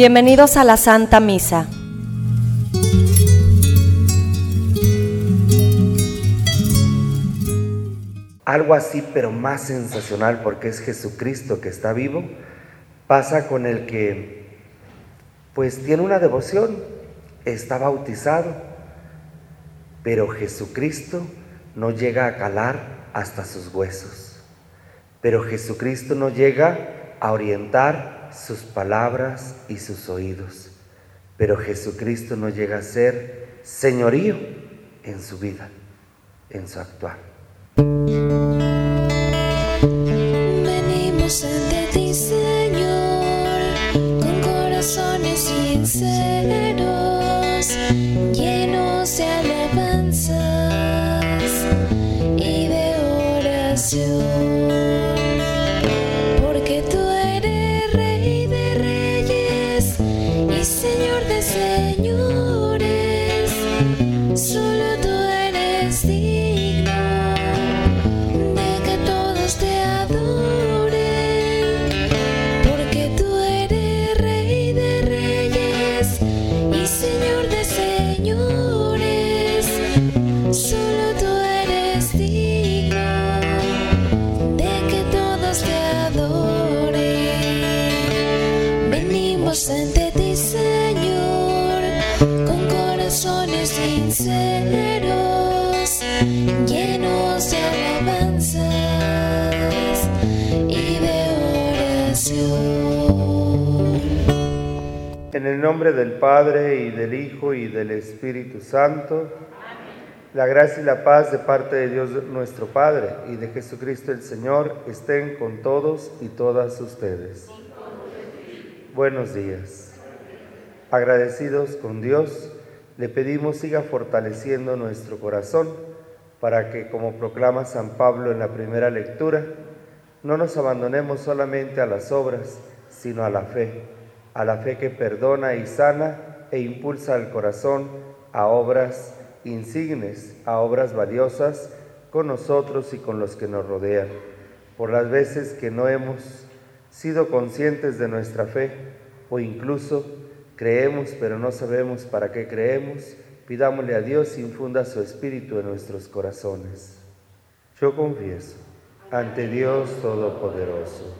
Bienvenidos a la Santa Misa. Algo así, pero más sensacional porque es Jesucristo que está vivo, pasa con el que pues tiene una devoción, está bautizado, pero Jesucristo no llega a calar hasta sus huesos. Pero Jesucristo no llega a orientar sus palabras y sus oídos, pero Jesucristo no llega a ser señorío en su vida, en su actuar. Venimos ante ti, Señor, con corazones sinceros, Solo tú eres el nombre del Padre y del Hijo y del Espíritu Santo, la gracia y la paz de parte de Dios nuestro Padre y de Jesucristo el Señor estén con todos y todas ustedes. Buenos días. Agradecidos con Dios, le pedimos siga fortaleciendo nuestro corazón para que, como proclama San Pablo en la primera lectura, no nos abandonemos solamente a las obras, sino a la fe, a la fe que perdona y sana e impulsa al corazón a obras insignes, a obras valiosas con nosotros y con los que nos rodean. Por las veces que no hemos sido conscientes de nuestra fe o incluso creemos pero no sabemos para qué creemos, pidámosle a Dios infunda su espíritu en nuestros corazones. Yo confieso ante Dios Todopoderoso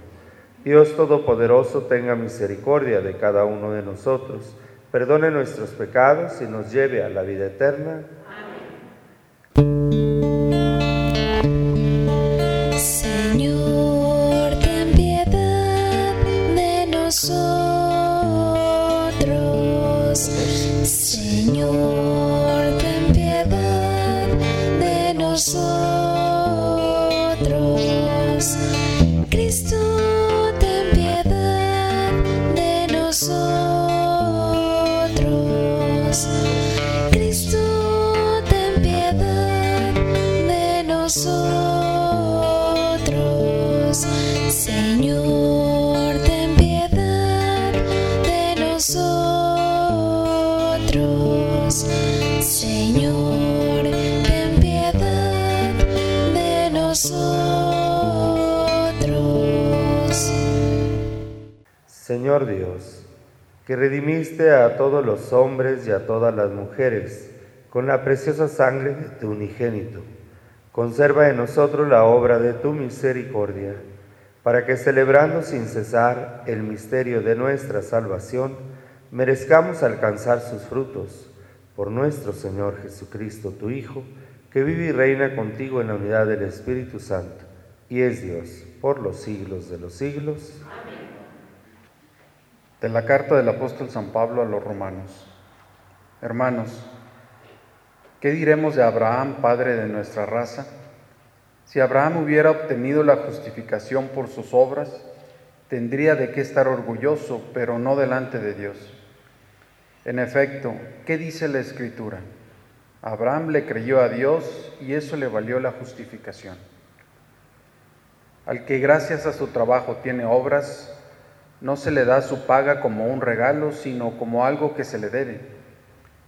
Dios Todopoderoso tenga misericordia de cada uno de nosotros, perdone nuestros pecados y nos lleve a la vida eterna. Señor, ten piedad de nosotros. Que redimiste a todos los hombres y a todas las mujeres con la preciosa sangre de tu unigénito, conserva en nosotros la obra de tu misericordia, para que celebrando sin cesar el misterio de nuestra salvación, merezcamos alcanzar sus frutos. Por nuestro Señor Jesucristo, tu Hijo, que vive y reina contigo en la unidad del Espíritu Santo, y es Dios por los siglos de los siglos. De la carta del apóstol San Pablo a los romanos. Hermanos, ¿qué diremos de Abraham, padre de nuestra raza? Si Abraham hubiera obtenido la justificación por sus obras, tendría de qué estar orgulloso, pero no delante de Dios. En efecto, ¿qué dice la Escritura? Abraham le creyó a Dios y eso le valió la justificación. Al que gracias a su trabajo tiene obras, no se le da su paga como un regalo, sino como algo que se le debe.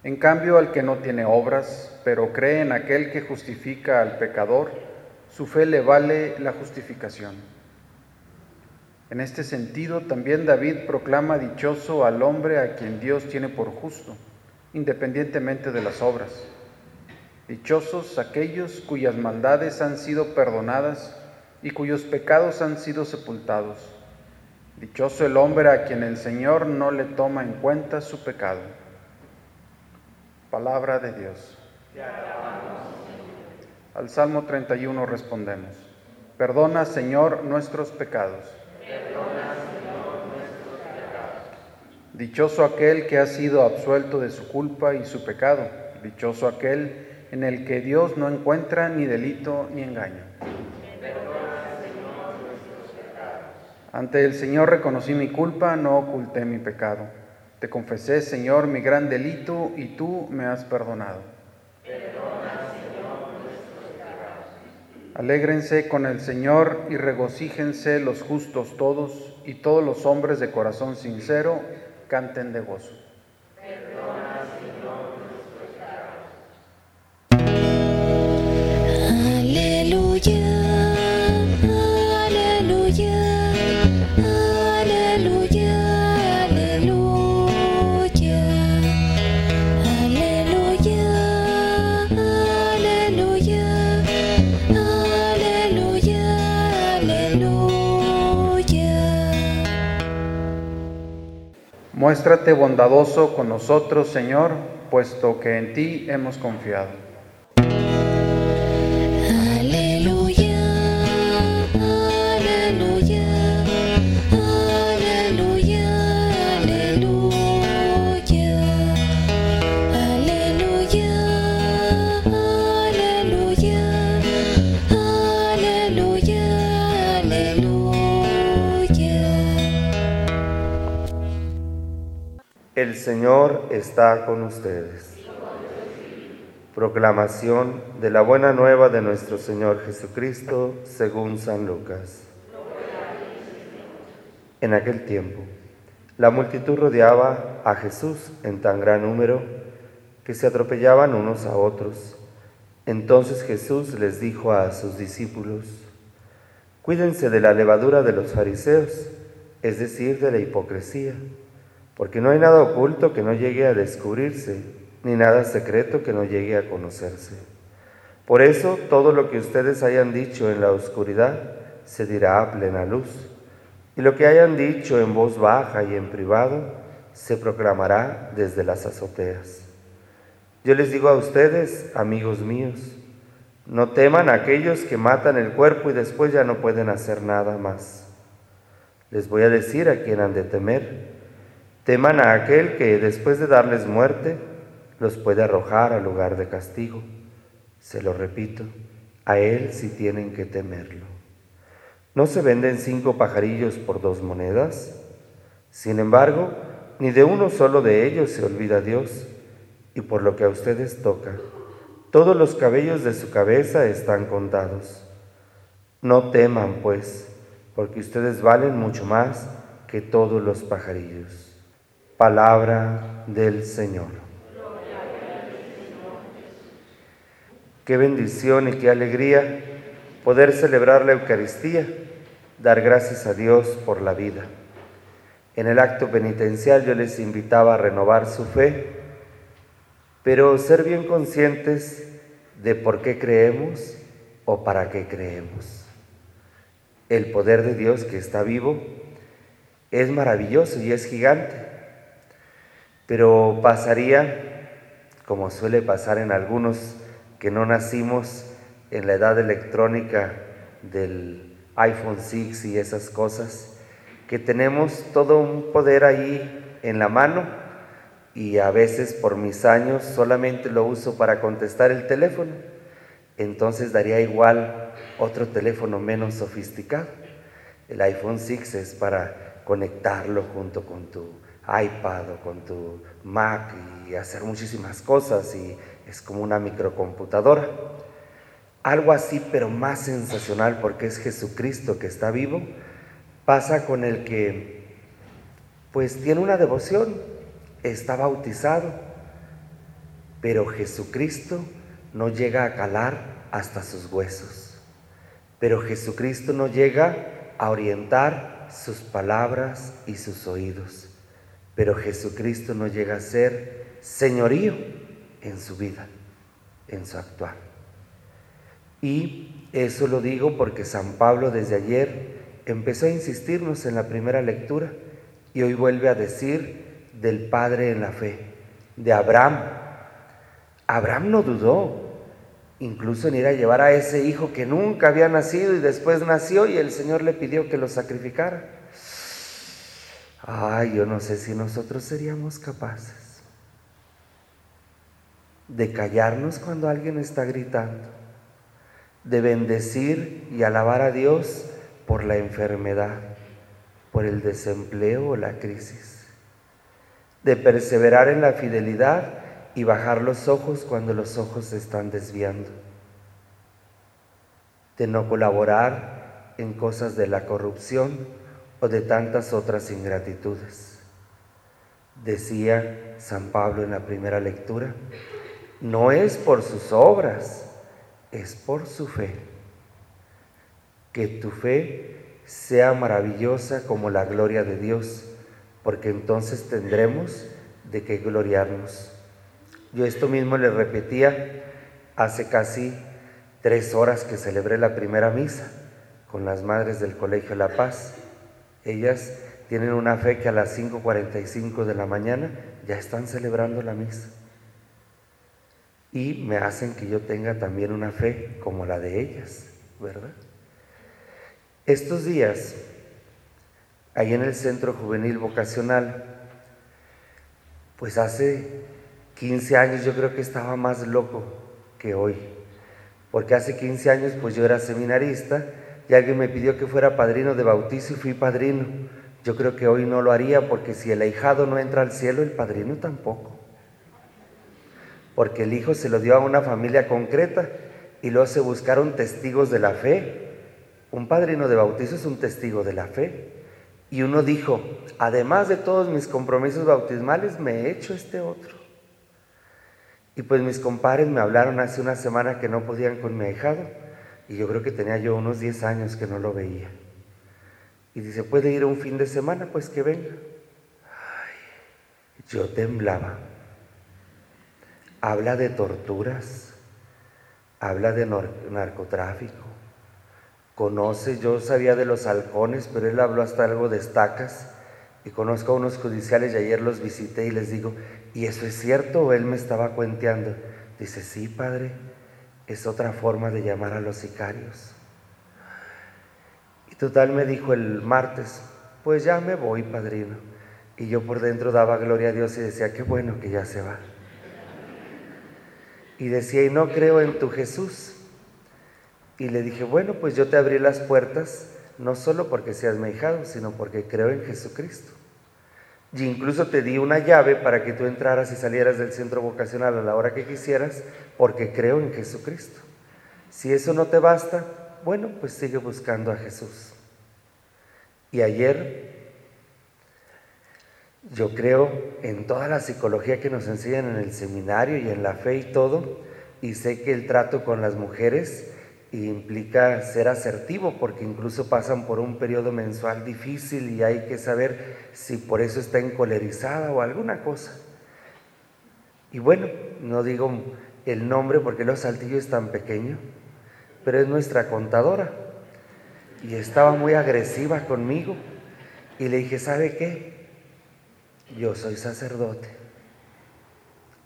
En cambio, al que no tiene obras, pero cree en aquel que justifica al pecador, su fe le vale la justificación. En este sentido, también David proclama dichoso al hombre a quien Dios tiene por justo, independientemente de las obras. Dichosos aquellos cuyas maldades han sido perdonadas y cuyos pecados han sido sepultados. Dichoso el hombre a quien el Señor no le toma en cuenta su pecado. Palabra de Dios. Al Salmo 31 respondemos. Perdona, Señor, nuestros pecados. Dichoso aquel que ha sido absuelto de su culpa y su pecado. Dichoso aquel en el que Dios no encuentra ni delito ni engaño. Ante el Señor reconocí mi culpa, no oculté mi pecado. Te confesé, Señor, mi gran delito y tú me has perdonado. Alégrense con el Señor y regocíjense los justos todos y todos los hombres de corazón sincero canten de gozo. Muéstrate bondadoso con nosotros, Señor, puesto que en ti hemos confiado. El Señor está con ustedes. Proclamación de la buena nueva de nuestro Señor Jesucristo según San Lucas. En aquel tiempo, la multitud rodeaba a Jesús en tan gran número que se atropellaban unos a otros. Entonces Jesús les dijo a sus discípulos, Cuídense de la levadura de los fariseos, es decir, de la hipocresía porque no hay nada oculto que no llegue a descubrirse, ni nada secreto que no llegue a conocerse. Por eso todo lo que ustedes hayan dicho en la oscuridad se dirá a plena luz, y lo que hayan dicho en voz baja y en privado se proclamará desde las azoteas. Yo les digo a ustedes, amigos míos, no teman a aquellos que matan el cuerpo y después ya no pueden hacer nada más. Les voy a decir a quién han de temer Teman a aquel que después de darles muerte los puede arrojar al lugar de castigo. Se lo repito, a él sí tienen que temerlo. ¿No se venden cinco pajarillos por dos monedas? Sin embargo, ni de uno solo de ellos se olvida Dios, y por lo que a ustedes toca, todos los cabellos de su cabeza están contados. No teman, pues, porque ustedes valen mucho más que todos los pajarillos. Palabra del Señor. Qué bendición y qué alegría poder celebrar la Eucaristía, dar gracias a Dios por la vida. En el acto penitencial yo les invitaba a renovar su fe, pero ser bien conscientes de por qué creemos o para qué creemos. El poder de Dios que está vivo es maravilloso y es gigante. Pero pasaría, como suele pasar en algunos que no nacimos en la edad electrónica del iPhone 6 y esas cosas, que tenemos todo un poder ahí en la mano y a veces por mis años solamente lo uso para contestar el teléfono. Entonces daría igual otro teléfono menos sofisticado. El iPhone 6 es para conectarlo junto con tu iPad o con tu Mac y hacer muchísimas cosas y es como una microcomputadora. Algo así, pero más sensacional porque es Jesucristo que está vivo, pasa con el que pues tiene una devoción, está bautizado, pero Jesucristo no llega a calar hasta sus huesos. Pero Jesucristo no llega a orientar sus palabras y sus oídos. Pero Jesucristo no llega a ser señorío en su vida, en su actuar. Y eso lo digo porque San Pablo desde ayer empezó a insistirnos en la primera lectura y hoy vuelve a decir del Padre en la fe, de Abraham. Abraham no dudó, incluso en ir a llevar a ese hijo que nunca había nacido y después nació y el Señor le pidió que lo sacrificara. Ay, yo no sé si nosotros seríamos capaces de callarnos cuando alguien está gritando, de bendecir y alabar a Dios por la enfermedad, por el desempleo o la crisis, de perseverar en la fidelidad y bajar los ojos cuando los ojos se están desviando, de no colaborar en cosas de la corrupción o de tantas otras ingratitudes. Decía San Pablo en la primera lectura, no es por sus obras, es por su fe. Que tu fe sea maravillosa como la gloria de Dios, porque entonces tendremos de qué gloriarnos. Yo esto mismo le repetía hace casi tres horas que celebré la primera misa con las madres del Colegio La Paz. Ellas tienen una fe que a las 5.45 de la mañana ya están celebrando la misa. Y me hacen que yo tenga también una fe como la de ellas, ¿verdad? Estos días, ahí en el Centro Juvenil Vocacional, pues hace 15 años yo creo que estaba más loco que hoy, porque hace 15 años pues yo era seminarista y alguien me pidió que fuera padrino de bautizo y fui padrino. Yo creo que hoy no lo haría porque si el ahijado no entra al cielo, el padrino tampoco. Porque el hijo se lo dio a una familia concreta y luego se buscaron testigos de la fe. Un padrino de bautizo es un testigo de la fe. Y uno dijo, además de todos mis compromisos bautismales, me he hecho este otro. Y pues mis compadres me hablaron hace una semana que no podían con mi ahijado. Y yo creo que tenía yo unos 10 años que no lo veía. Y dice, ¿puede ir un fin de semana? Pues que venga. Ay, yo temblaba. Habla de torturas, habla de narcotráfico. Conoce, yo sabía de los halcones, pero él habló hasta algo de estacas. Y conozco a unos judiciales y ayer los visité y les digo, ¿y eso es cierto? O él me estaba cuenteando. Dice, sí, padre, es otra forma de llamar a los sicarios. Y total me dijo el martes, pues ya me voy, padrino. Y yo por dentro daba gloria a Dios y decía, qué bueno que ya se va. Y decía, y no creo en tu Jesús. Y le dije, bueno, pues yo te abrí las puertas, no solo porque seas mi hijado, sino porque creo en Jesucristo. Y incluso te di una llave para que tú entraras y salieras del centro vocacional a la hora que quisieras, porque creo en Jesucristo. Si eso no te basta, bueno, pues sigue buscando a Jesús. Y ayer yo creo en toda la psicología que nos enseñan en el seminario y en la fe y todo, y sé que el trato con las mujeres implica ser asertivo porque incluso pasan por un periodo mensual difícil y hay que saber si por eso está encolerizada o alguna cosa. Y bueno, no digo el nombre porque los saltillo es tan pequeño, pero es nuestra contadora y estaba muy agresiva conmigo y le dije, ¿sabe qué? Yo soy sacerdote.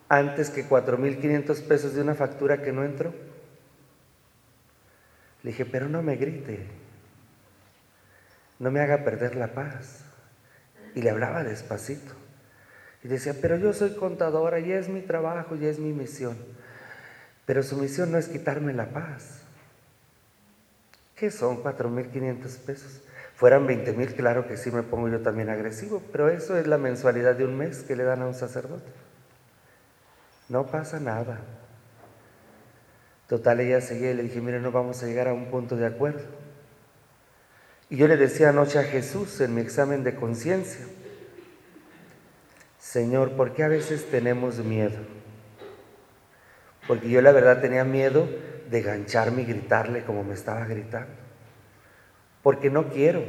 Antes que 4.500 pesos de una factura que no entró, le dije, pero no me grite, no me haga perder la paz. Y le hablaba despacito. Y decía, pero yo soy contadora y es mi trabajo y es mi misión. Pero su misión no es quitarme la paz. ¿Qué son 4.500 pesos? Fueran 20 mil, claro que sí me pongo yo también agresivo, pero eso es la mensualidad de un mes que le dan a un sacerdote. No pasa nada. Total, ella seguía y le dije, mire, no vamos a llegar a un punto de acuerdo. Y yo le decía anoche a Jesús en mi examen de conciencia, Señor, ¿por qué a veces tenemos miedo? Porque yo la verdad tenía miedo de gancharme y gritarle como me estaba gritando porque no quiero,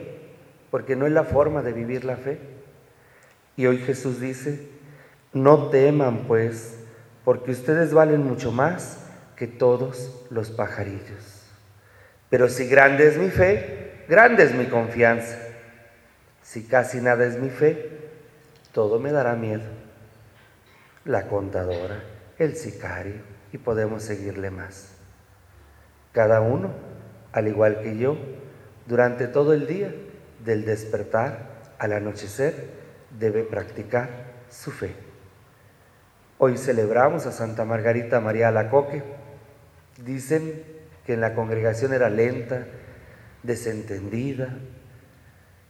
porque no es la forma de vivir la fe. Y hoy Jesús dice, no teman pues, porque ustedes valen mucho más que todos los pajarillos. Pero si grande es mi fe, grande es mi confianza. Si casi nada es mi fe, todo me dará miedo. La contadora, el sicario, y podemos seguirle más. Cada uno, al igual que yo, durante todo el día, del despertar al anochecer, debe practicar su fe. Hoy celebramos a Santa Margarita María Alacoque. Dicen que en la congregación era lenta, desentendida,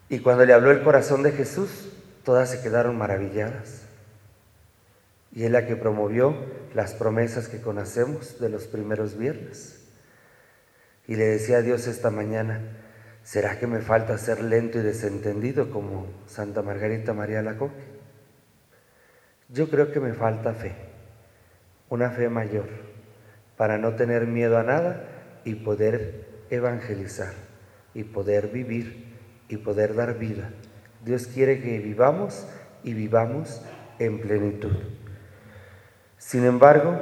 y cuando le habló el corazón de Jesús, todas se quedaron maravilladas. Y es la que promovió las promesas que conocemos de los primeros viernes. Y le decía a Dios esta mañana, ¿Será que me falta ser lento y desentendido como Santa Margarita María Lacoque? Yo creo que me falta fe, una fe mayor, para no tener miedo a nada y poder evangelizar y poder vivir y poder dar vida. Dios quiere que vivamos y vivamos en plenitud. Sin embargo,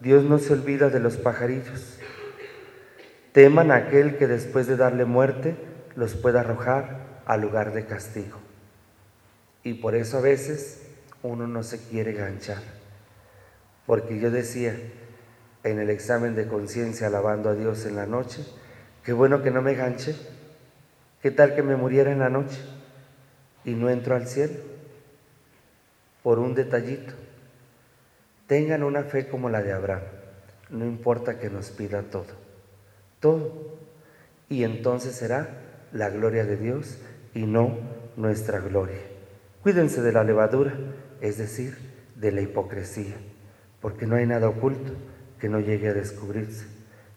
Dios no se olvida de los pajarillos Teman a aquel que después de darle muerte los pueda arrojar al lugar de castigo. Y por eso a veces uno no se quiere ganchar. Porque yo decía en el examen de conciencia alabando a Dios en la noche, qué bueno que no me ganche. ¿Qué tal que me muriera en la noche y no entro al cielo? Por un detallito. Tengan una fe como la de Abraham. No importa que nos pida todo todo. Y entonces será la gloria de Dios y no nuestra gloria. Cuídense de la levadura, es decir, de la hipocresía, porque no hay nada oculto que no llegue a descubrirse,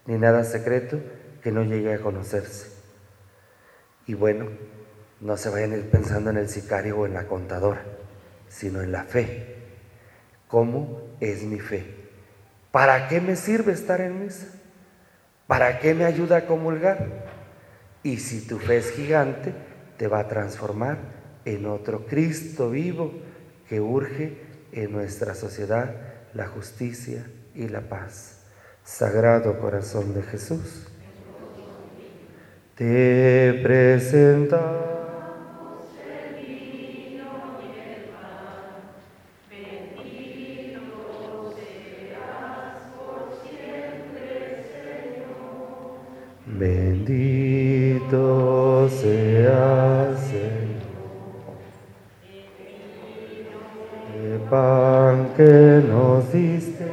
ni nada secreto que no llegue a conocerse. Y bueno, no se vayan a ir pensando en el sicario o en la contadora, sino en la fe. ¿Cómo es mi fe? ¿Para qué me sirve estar en misa? ¿Para qué me ayuda a comulgar? Y si tu fe es gigante, te va a transformar en otro Cristo vivo que urge en nuestra sociedad la justicia y la paz. Sagrado corazón de Jesús, te presenta Bendito sea Señor. El pan que nos diste.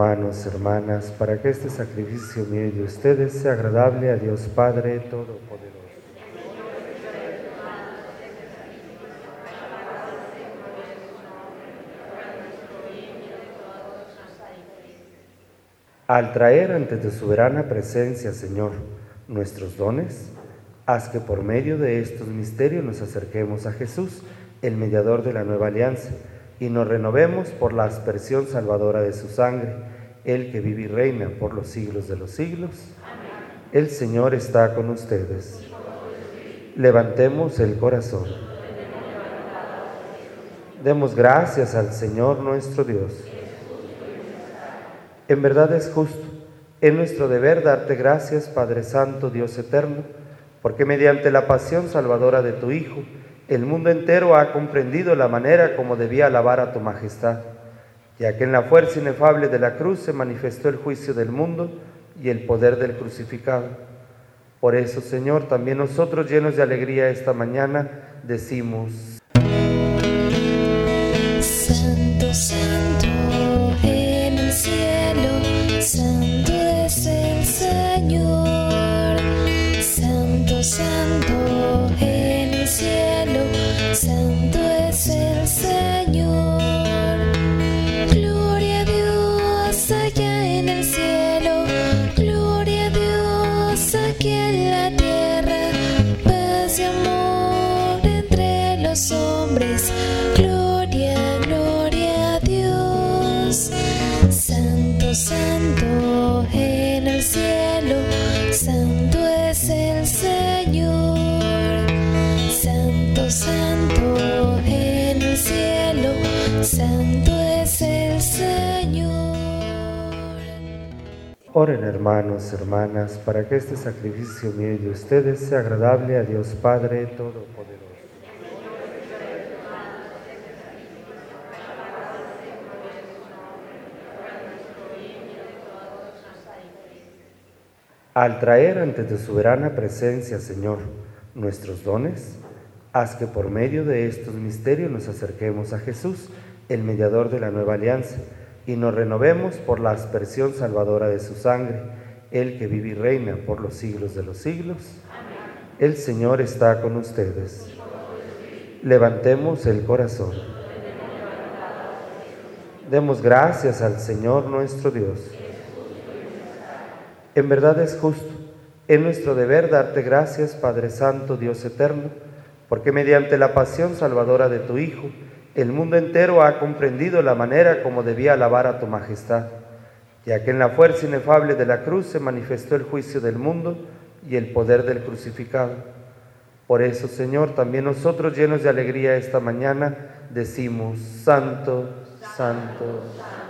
Hermanos, hermanas, para que este sacrificio mío de ustedes sea agradable a Dios Padre Todopoderoso. Al traer ante tu soberana presencia, Señor, nuestros dones, haz que por medio de estos misterios nos acerquemos a Jesús, el mediador de la nueva alianza, y nos renovemos por la aspersión salvadora de su sangre, el que vive y reina por los siglos de los siglos. El Señor está con ustedes. Levantemos el corazón. Demos gracias al Señor nuestro Dios. En verdad es justo, es nuestro deber darte gracias, Padre Santo, Dios eterno, porque mediante la pasión salvadora de tu Hijo, el mundo entero ha comprendido la manera como debía alabar a tu majestad, ya que en la fuerza inefable de la cruz se manifestó el juicio del mundo y el poder del crucificado. Por eso, Señor, también nosotros llenos de alegría esta mañana decimos, oren hermanos, hermanas, para que este sacrificio mío de ustedes sea agradable a Dios Padre Todopoderoso. Al traer ante tu soberana presencia, Señor, nuestros dones, haz que por medio de estos misterios nos acerquemos a Jesús, el mediador de la nueva alianza, y nos renovemos por la aspersión salvadora de su sangre, el que vive y reina por los siglos de los siglos. El Señor está con ustedes. Levantemos el corazón. Demos gracias al Señor nuestro Dios. En verdad es justo, es nuestro deber darte gracias, Padre Santo, Dios eterno, porque mediante la pasión salvadora de tu Hijo, el mundo entero ha comprendido la manera como debía alabar a tu majestad, ya que en la fuerza inefable de la cruz se manifestó el juicio del mundo y el poder del crucificado. Por eso, Señor, también nosotros llenos de alegría esta mañana decimos, Santo, Santo, Santo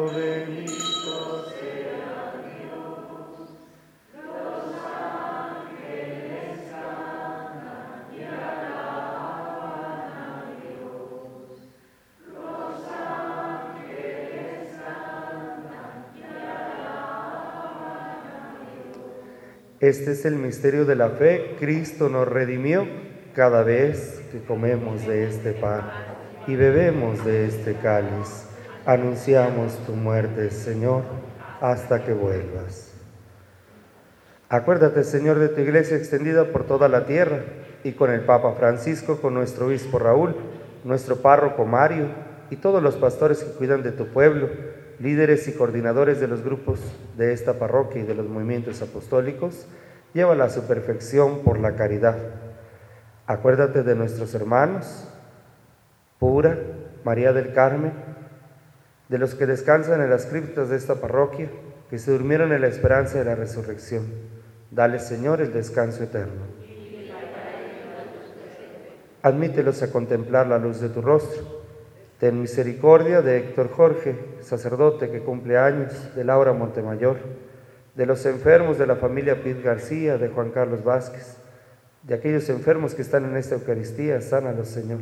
Este es el misterio de la fe. Cristo nos redimió cada vez que comemos de este pan y bebemos de este cáliz. Anunciamos tu muerte, Señor, hasta que vuelvas. Acuérdate, Señor, de tu iglesia extendida por toda la tierra y con el Papa Francisco, con nuestro obispo Raúl, nuestro párroco Mario y todos los pastores que cuidan de tu pueblo, líderes y coordinadores de los grupos de esta parroquia y de los movimientos apostólicos, llévala a su perfección por la caridad. Acuérdate de nuestros hermanos, Pura, María del Carmen, de los que descansan en las criptas de esta parroquia, que se durmieron en la esperanza de la resurrección. Dale, Señor, el descanso eterno. Admítelos a contemplar la luz de tu rostro. Ten misericordia de Héctor Jorge, sacerdote que cumple años, de Laura Montemayor, de los enfermos de la familia Pit García, de Juan Carlos Vázquez, de aquellos enfermos que están en esta Eucaristía, sánalos, Señor.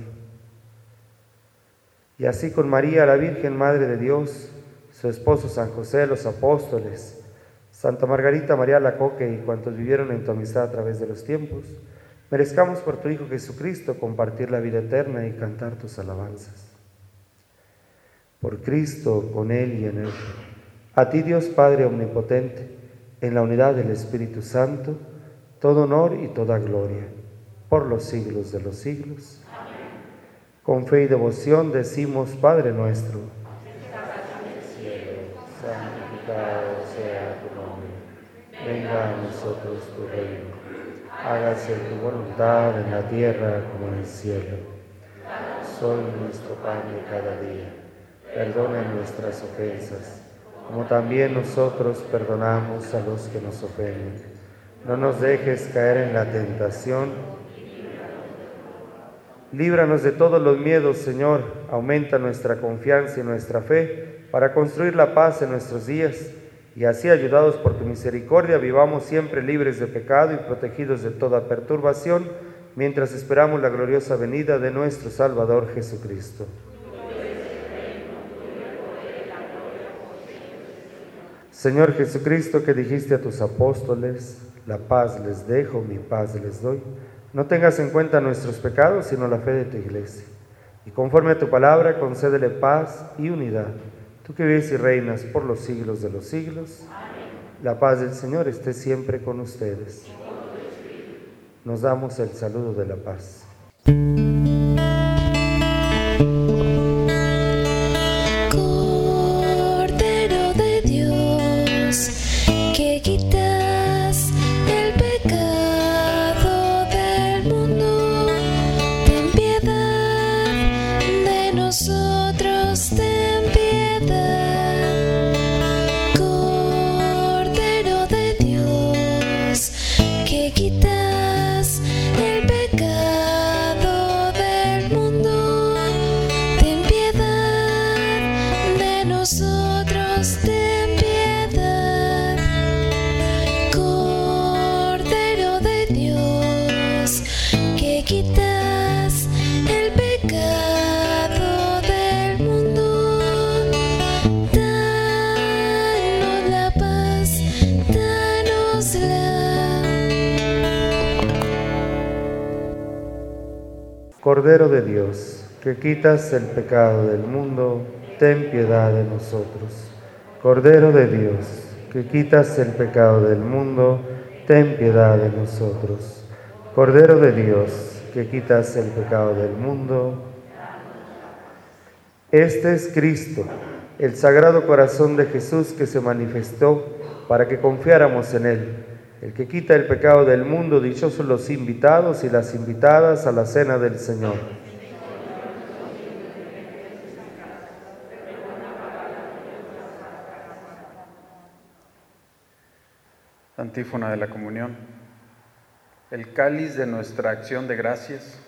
Y así con María, la Virgen Madre de Dios, su esposo San José, los apóstoles, Santa Margarita María Lacoque y cuantos vivieron en tu amistad a través de los tiempos, merezcamos por tu Hijo Jesucristo compartir la vida eterna y cantar tus alabanzas. Por Cristo, con Él y en Él. A ti Dios Padre Omnipotente, en la unidad del Espíritu Santo, todo honor y toda gloria, por los siglos de los siglos. Con fe y devoción decimos, Padre nuestro, santificado sea tu nombre, venga a nosotros tu reino, hágase tu voluntad en la tierra como en el cielo. Soy nuestro pan de cada día, perdona nuestras ofensas, como también nosotros perdonamos a los que nos ofenden. No nos dejes caer en la tentación. Líbranos de todos los miedos, Señor. Aumenta nuestra confianza y nuestra fe para construir la paz en nuestros días y así, ayudados por tu misericordia, vivamos siempre libres de pecado y protegidos de toda perturbación, mientras esperamos la gloriosa venida de nuestro Salvador Jesucristo. Señor Jesucristo, que dijiste a tus apóstoles, la paz les dejo, mi paz les doy, no tengas en cuenta nuestros pecados, sino la fe de tu iglesia. Y conforme a tu palabra, concédele paz y unidad. Tú que vives y reinas por los siglos de los siglos, la paz del Señor esté siempre con ustedes. Nos damos el saludo de la paz. Quitas el pecado del mundo, ten piedad de nosotros. Cordero de Dios, que quitas el pecado del mundo, ten piedad de nosotros. Cordero de Dios, que quitas el pecado del mundo. Este es Cristo, el sagrado corazón de Jesús que se manifestó para que confiáramos en Él. El que quita el pecado del mundo, dichosos los invitados y las invitadas a la cena del Señor. Antífona de la comunión. El cáliz de nuestra acción de gracias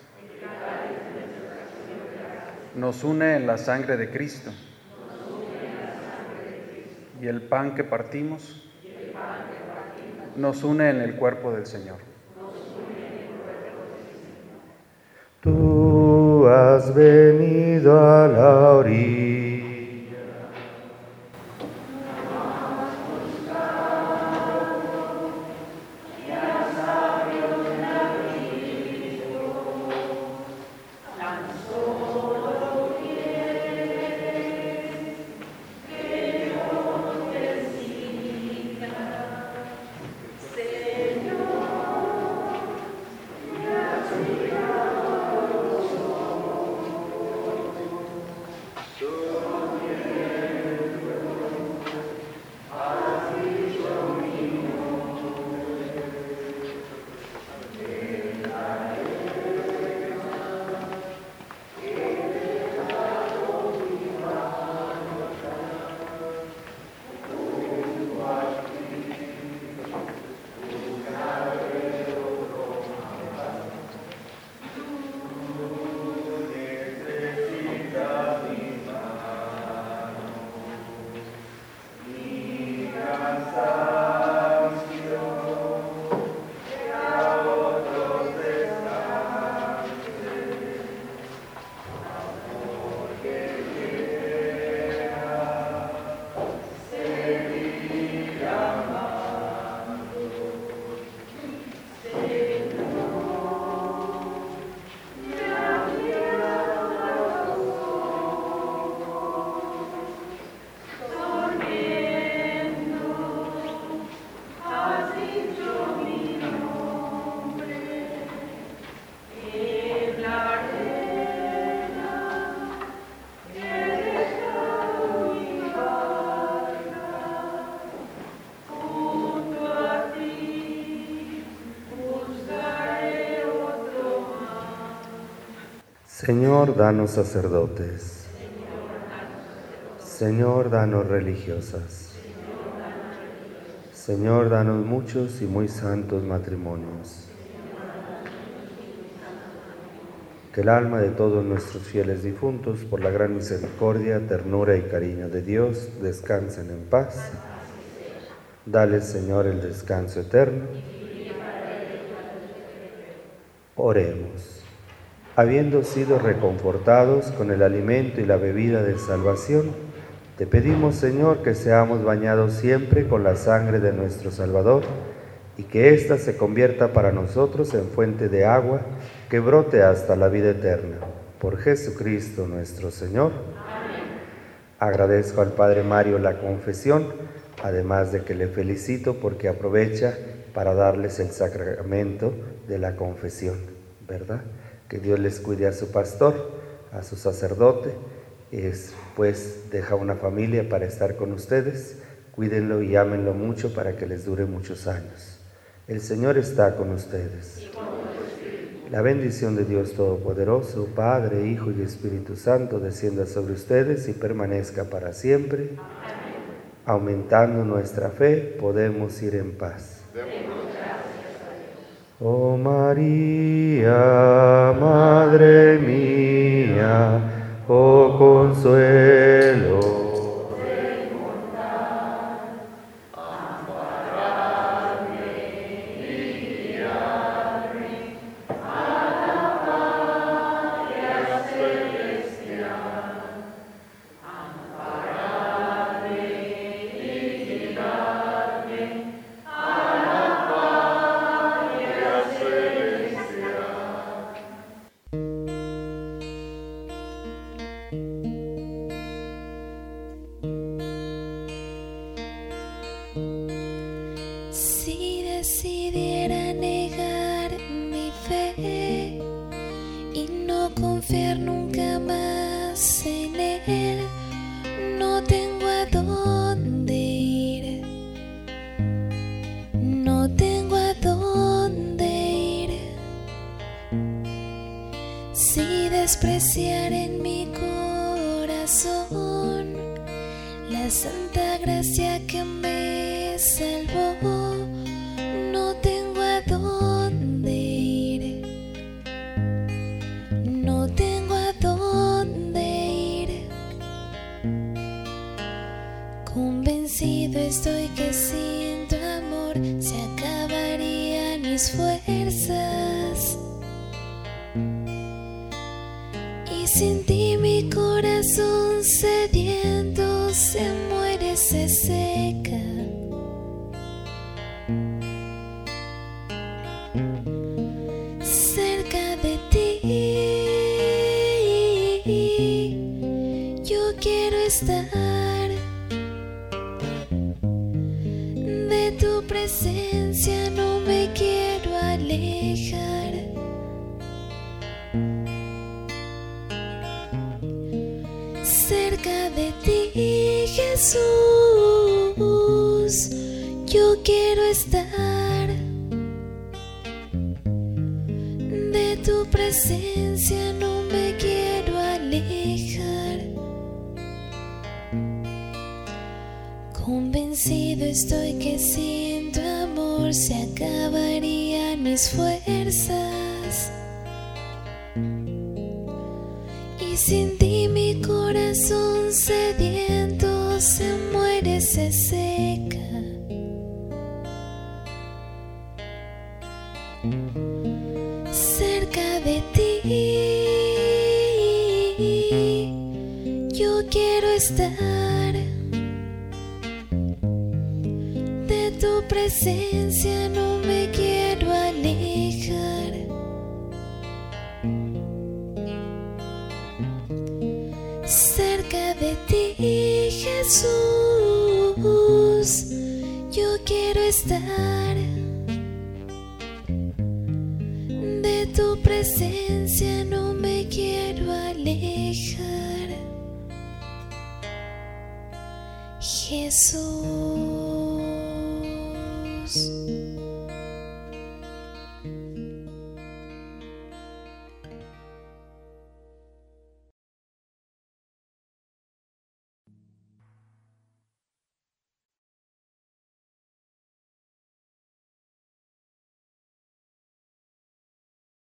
nos une en la sangre de Cristo. Y el pan que partimos nos une en el cuerpo del Señor. Tú has venido a la orilla. Señor, danos sacerdotes. Señor, danos religiosas. Señor, danos muchos y muy santos matrimonios. Que el alma de todos nuestros fieles difuntos, por la gran misericordia, ternura y cariño de Dios, descansen en paz. Dale, Señor, el descanso eterno. Oremos. Habiendo sido reconfortados con el alimento y la bebida de salvación, te pedimos, Señor, que seamos bañados siempre con la sangre de nuestro Salvador y que ésta se convierta para nosotros en fuente de agua que brote hasta la vida eterna. Por Jesucristo nuestro Señor. Agradezco al Padre Mario la confesión, además de que le felicito porque aprovecha para darles el sacramento de la confesión, ¿verdad? Que Dios les cuide a su pastor, a su sacerdote, y después deja una familia para estar con ustedes. Cuídenlo y ámenlo mucho para que les dure muchos años. El Señor está con ustedes. La bendición de Dios Todopoderoso, Padre, Hijo y Espíritu Santo, descienda sobre ustedes y permanezca para siempre. Aumentando nuestra fe, podemos ir en paz. Oh María, Madre mía, oh consuelo. Mis fuerzas. Y sin ti se seca. Cerca de ti, yo quiero estar de tu presencia. Alejar. Jesús.